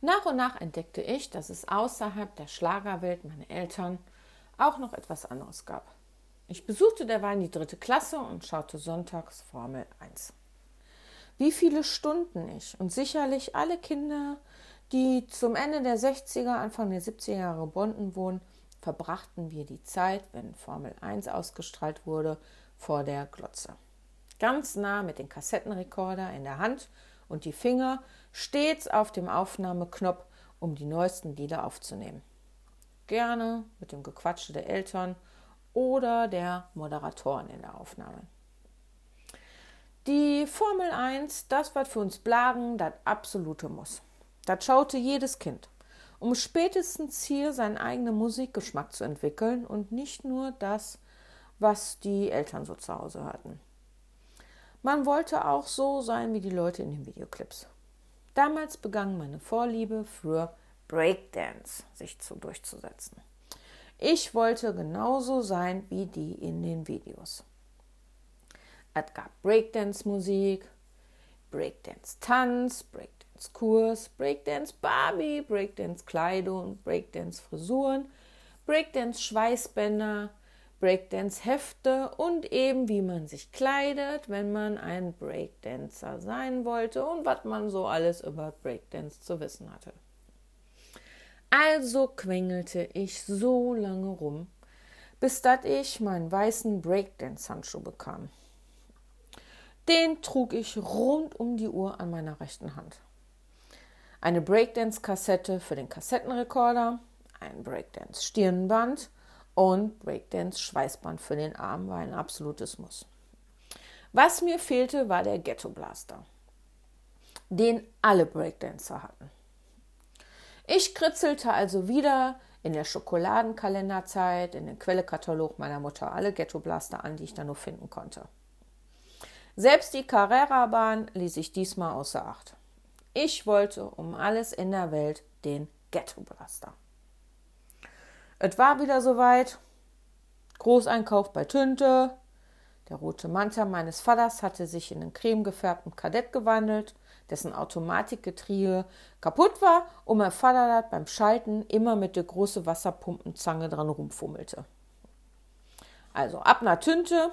Nach und nach entdeckte ich, dass es außerhalb der Schlagerwelt meiner Eltern auch noch etwas anderes gab. Ich besuchte derweil die dritte Klasse und schaute sonntags Formel 1. Wie viele Stunden ich und sicherlich alle Kinder, die zum Ende der 60er, Anfang der 70er Jahre geboren wurden, verbrachten wir die Zeit, wenn Formel 1 ausgestrahlt wurde, vor der Glotze. Ganz nah mit dem Kassettenrekorder in der Hand und die Finger stets auf dem Aufnahmeknopf, um die neuesten Lieder aufzunehmen. Gerne mit dem Gequatsche der Eltern oder der Moderatoren in der Aufnahme. Die Formel 1, das war für uns Blagen das absolute Muss. Das schaute jedes Kind, um spätestens hier seinen eigenen Musikgeschmack zu entwickeln und nicht nur das, was die Eltern so zu Hause hatten. Man wollte auch so sein wie die Leute in den Videoclips. Damals begann meine Vorliebe für Breakdance sich zu durchzusetzen. Ich wollte genauso sein wie die in den Videos. Es gab Breakdance-Musik, Breakdance-Tanz, Breakdance-Kurs, Breakdance-Barbie, Breakdance-Kleidung, Breakdance-Frisuren, Breakdance-Schweißbänder, Breakdance-Hefte und eben wie man sich kleidet, wenn man ein Breakdancer sein wollte und was man so alles über Breakdance zu wissen hatte. Also quengelte ich so lange rum, bis dat ich meinen weißen Breakdance-Handschuh bekam. Den trug ich rund um die Uhr an meiner rechten Hand. Eine Breakdance-Kassette für den Kassettenrekorder, ein Breakdance-Stirnband und Breakdance-Schweißband für den Arm war ein absolutes Muss. Was mir fehlte, war der Ghetto Blaster, den alle Breakdancer hatten. Ich kritzelte also wieder in der Schokoladenkalenderzeit, in den Quellekatalog meiner Mutter alle Ghetto Blaster an, die ich da nur finden konnte. Selbst die Carrera-Bahn ließ ich diesmal außer Acht. Ich wollte um alles in der Welt den Ghetto Blaster. Es war wieder soweit. Großeinkauf bei Tünte. Der rote Manta meines Vaters hatte sich in einen cremegefärbten Kadett gewandelt, dessen Automatikgetriebe kaputt war und mein Vater das beim Schalten immer mit der großen Wasserpumpenzange dran rumfummelte. Also ab nach Tünte,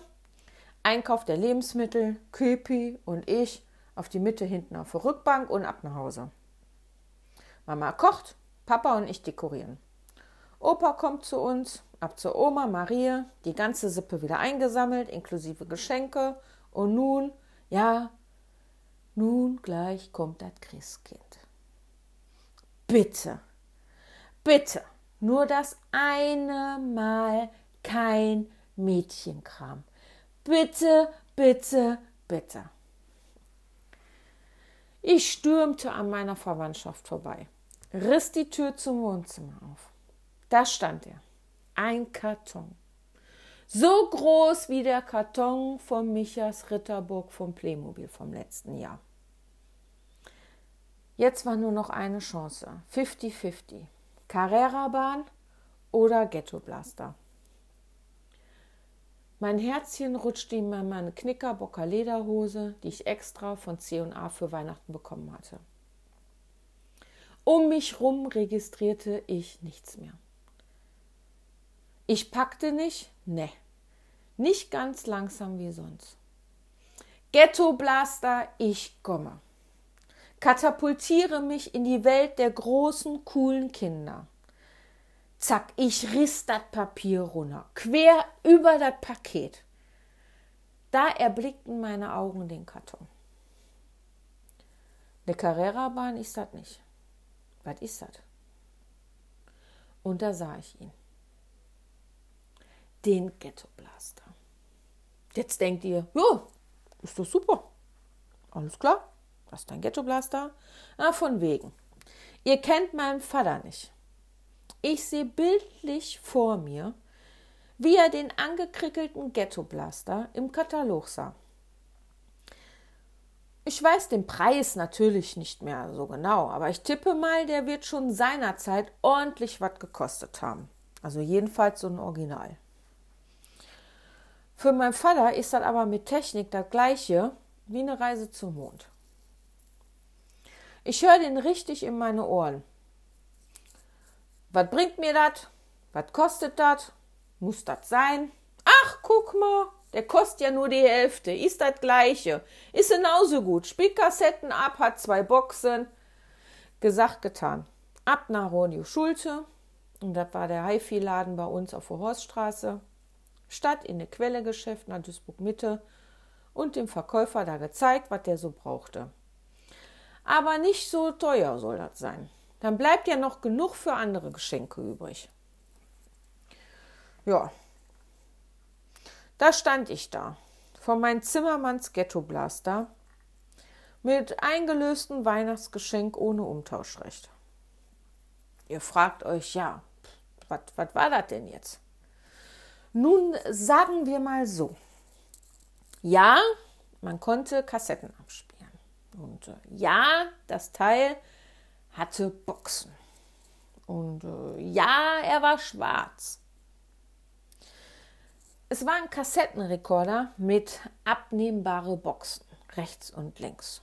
Einkauf der Lebensmittel, Köpi und ich auf die Mitte hinten auf der Rückbank und ab nach Hause. Mama kocht, Papa und ich dekorieren. Opa kommt zu uns, ab zur Oma Marie, die ganze Sippe wieder eingesammelt, inklusive Geschenke. Und nun, ja, nun gleich kommt das Christkind. Bitte, bitte, nur das eine Mal kein Mädchenkram. Bitte, bitte, bitte. Ich stürmte an meiner Verwandtschaft vorbei, riss die Tür zum Wohnzimmer auf. Da stand er. Ein Karton. So groß wie der Karton von Michas Ritterburg vom Playmobil vom letzten Jahr. Jetzt war nur noch eine Chance. 50-50. Carrera-Bahn oder Ghetto-Blaster. Mein Herzchen rutschte ihm in meine Knickerbocker Lederhose, die ich extra von C&A für Weihnachten bekommen hatte. Um mich rum registrierte ich nichts mehr. Ich packte nicht? Ne. Nicht ganz langsam wie sonst. Ghetto Blaster, ich komme. Katapultiere mich in die Welt der großen, coolen Kinder. Zack, ich riss das Papier runter, quer über das Paket. Da erblickten meine Augen den Karton. Eine Carrera-Bahn ist das nicht. Was ist das? Und da sah ich ihn den Ghetto Blaster. Jetzt denkt ihr, ja, ist doch super. Alles klar, das dein Ghetto Blaster. Na, von wegen. Ihr kennt meinen Vater nicht. Ich sehe bildlich vor mir, wie er den angekrickelten Ghetto Blaster im Katalog sah. Ich weiß den Preis natürlich nicht mehr so genau, aber ich tippe mal, der wird schon seinerzeit ordentlich was gekostet haben. Also jedenfalls so ein Original. Für meinen Vater ist das aber mit Technik das gleiche wie eine Reise zum Mond. Ich höre den richtig in meine Ohren. Was bringt mir das? Was kostet das? Muss das sein? Ach, guck mal, der kostet ja nur die Hälfte. Ist das gleiche. Ist genauso gut. Spielt Kassetten ab, hat zwei Boxen. Gesagt, getan. Ab nach Radio Schulte. Und das war der HiFi-Laden bei uns auf der Horststraße. Stadt in eine Quellegeschäft nach Duisburg Mitte und dem Verkäufer da gezeigt, was der so brauchte. Aber nicht so teuer soll das sein. Dann bleibt ja noch genug für andere Geschenke übrig. Ja, da stand ich da, vor meinem Zimmermanns Ghetto-Blaster, mit eingelöstem Weihnachtsgeschenk ohne Umtauschrecht. Ihr fragt euch, ja, was war das denn jetzt? Nun sagen wir mal so. Ja, man konnte Kassetten abspielen. Und äh, ja, das Teil hatte Boxen. Und äh, ja, er war schwarz. Es war ein Kassettenrekorder mit abnehmbare Boxen, rechts und links.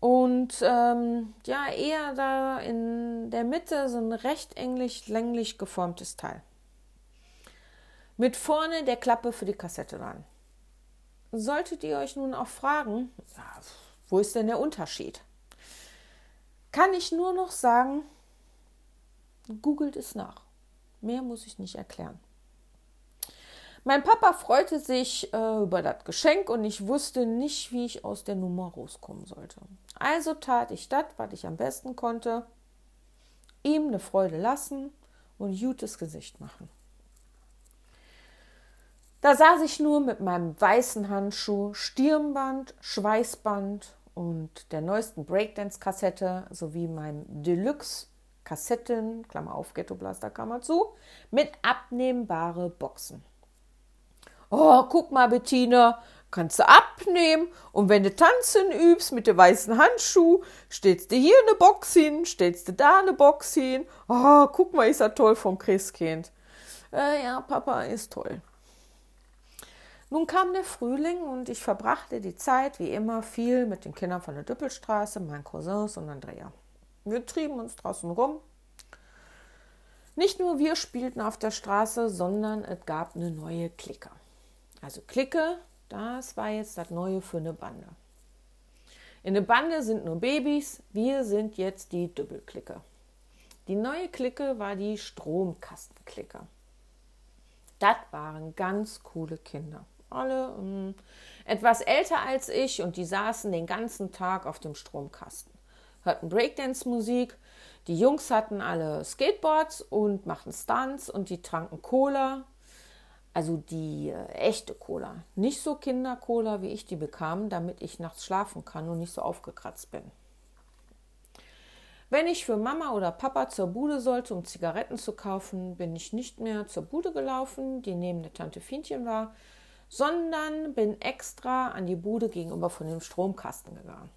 Und ähm, ja, eher da in der Mitte so ein rechteckig länglich geformtes Teil. Mit vorne der Klappe für die Kassette dran. Solltet ihr euch nun auch fragen, wo ist denn der Unterschied? Kann ich nur noch sagen, googelt es nach. Mehr muss ich nicht erklären. Mein Papa freute sich äh, über das Geschenk und ich wusste nicht, wie ich aus der Nummer rauskommen sollte. Also tat ich das, was ich am besten konnte, ihm eine Freude lassen und gutes Gesicht machen. Da saß ich nur mit meinem weißen Handschuh, Stirnband, Schweißband und der neuesten Breakdance-Kassette sowie meinem Deluxe-Kassetten, Klammer auf, Ghetto Blaster, Klammer zu, mit abnehmbare Boxen. Oh, guck mal, Bettina, kannst du abnehmen und wenn du tanzen übst mit dem weißen Handschuh, stellst du hier eine Box hin, stellst du da eine Box hin. Oh, guck mal, ist er toll vom Christkind. Äh, ja, Papa ist toll. Nun kam der Frühling und ich verbrachte die Zeit wie immer viel mit den Kindern von der Düppelstraße, meinen Cousins und Andrea. Wir trieben uns draußen rum. Nicht nur wir spielten auf der Straße, sondern es gab eine neue Clique. Also Clique, das war jetzt das Neue für eine Bande. In der Bande sind nur Babys, wir sind jetzt die Doppelklicke. Die neue Clique war die Stromkastenklicke. Das waren ganz coole Kinder. Alle ähm, etwas älter als ich und die saßen den ganzen Tag auf dem Stromkasten. Hörten Breakdance-Musik. Die Jungs hatten alle Skateboards und machten Stunts und die tranken Cola also die äh, echte Cola. Nicht so Kindercola, wie ich die bekam, damit ich nachts schlafen kann und nicht so aufgekratzt bin. Wenn ich für Mama oder Papa zur Bude sollte, um Zigaretten zu kaufen, bin ich nicht mehr zur Bude gelaufen, die neben der Tante Fienchen war, sondern bin extra an die Bude gegenüber von dem Stromkasten gegangen.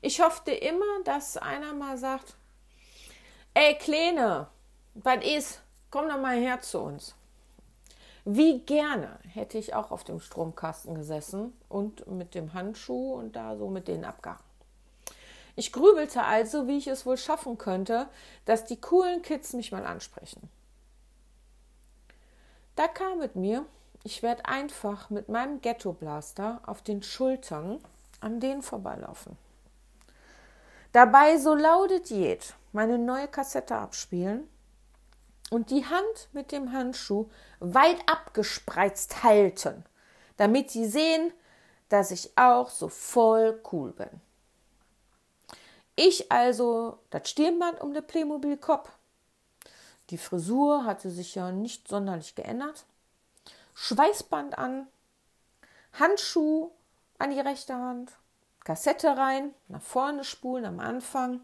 Ich hoffte immer, dass einer mal sagt, ey Kleine, was ist? Komm doch mal her zu uns. Wie gerne hätte ich auch auf dem Stromkasten gesessen und mit dem Handschuh und da so mit denen abgehangen. Ich grübelte also, wie ich es wohl schaffen könnte, dass die coolen Kids mich mal ansprechen. Da kam mit mir, ich werde einfach mit meinem Ghetto-Blaster auf den Schultern an denen vorbeilaufen. Dabei so lautet jed meine neue Kassette abspielen und die Hand mit dem Handschuh weit abgespreizt halten, damit sie sehen, dass ich auch so voll cool bin. Ich also das Stirnband um den Playmobil-Kopf. Die Frisur hatte sich ja nicht sonderlich geändert. Schweißband an, Handschuh an die rechte Hand, Kassette rein, nach vorne spulen am Anfang.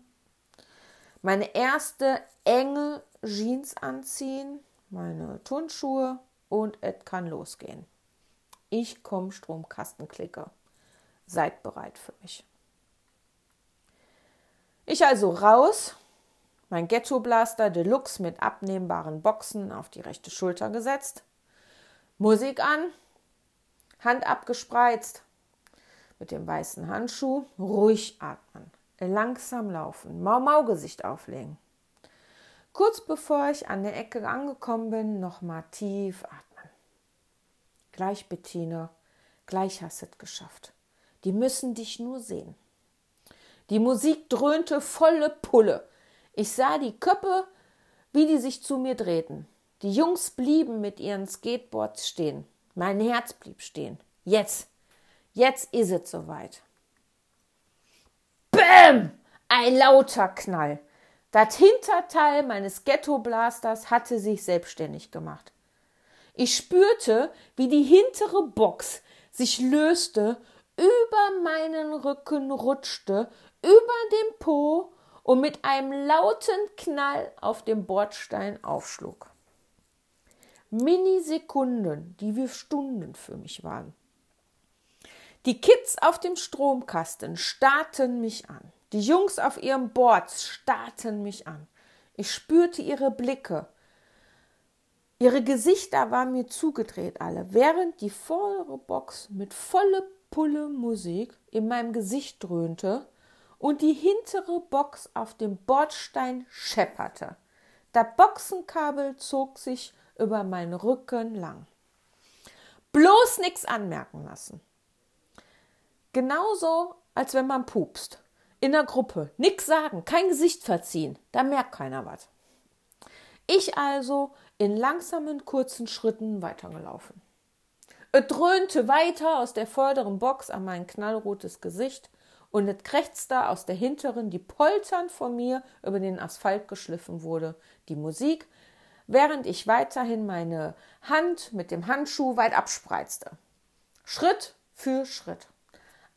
Meine erste enge Jeans anziehen, meine Turnschuhe und es kann losgehen. Ich komme Stromkastenklicker. Seid bereit für mich. Ich also raus, mein Ghetto Blaster Deluxe mit abnehmbaren Boxen auf die rechte Schulter gesetzt, Musik an, Hand abgespreizt, mit dem weißen Handschuh ruhig atmen, langsam laufen, Mau-Mau-Gesicht auflegen. Kurz bevor ich an der Ecke angekommen bin, nochmal tief atmen. Gleich, Bettina, gleich hast du es geschafft. Die müssen dich nur sehen. Die Musik dröhnte volle Pulle. Ich sah die Köpfe, wie die sich zu mir drehten. Die Jungs blieben mit ihren Skateboards stehen. Mein Herz blieb stehen. Jetzt, jetzt ist es soweit. Bäm! Ein lauter Knall. Das Hinterteil meines Ghetto-Blasters hatte sich selbstständig gemacht. Ich spürte, wie die hintere Box sich löste, über meinen Rücken rutschte, über dem Po und mit einem lauten Knall auf dem Bordstein aufschlug. Minisekunden, die wie Stunden für mich waren. Die Kids auf dem Stromkasten starrten mich an. Die Jungs auf ihren Boards starrten mich an. Ich spürte ihre Blicke. Ihre Gesichter waren mir zugedreht alle, während die vordere Box mit volle Pulle Musik in meinem Gesicht dröhnte und die hintere Box auf dem Bordstein schepperte. Das Boxenkabel zog sich über meinen Rücken lang. Bloß nichts anmerken lassen. Genauso, als wenn man pupst. In der Gruppe. Nix sagen, kein Gesicht verziehen. Da merkt keiner was. Ich also in langsamen, kurzen Schritten weitergelaufen. Es dröhnte weiter aus der vorderen Box an mein knallrotes Gesicht und es krächzte aus der hinteren, die polternd vor mir über den Asphalt geschliffen wurde. Die Musik, während ich weiterhin meine Hand mit dem Handschuh weit abspreizte. Schritt für Schritt.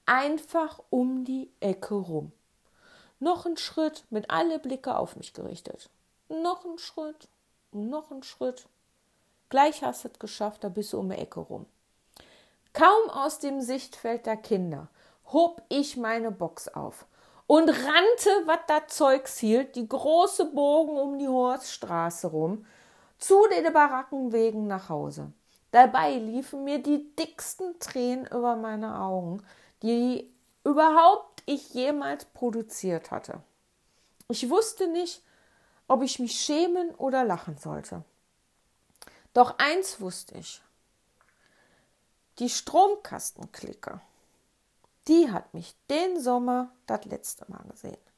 Einfach um die Ecke rum. Noch ein Schritt mit alle Blicke auf mich gerichtet. Noch ein Schritt, noch ein Schritt. Gleich hast du es geschafft, da bist du um die Ecke rum. Kaum aus dem Sichtfeld der Kinder hob ich meine Box auf und rannte, was da Zeugs hielt, die große Bogen um die Horststraße rum, zu den Barackenwegen nach Hause. Dabei liefen mir die dicksten Tränen über meine Augen, die überhaupt ich jemals produziert hatte. Ich wusste nicht, ob ich mich schämen oder lachen sollte. Doch eins wusste ich. Die Stromkastenklicke, die hat mich den Sommer das letzte Mal gesehen.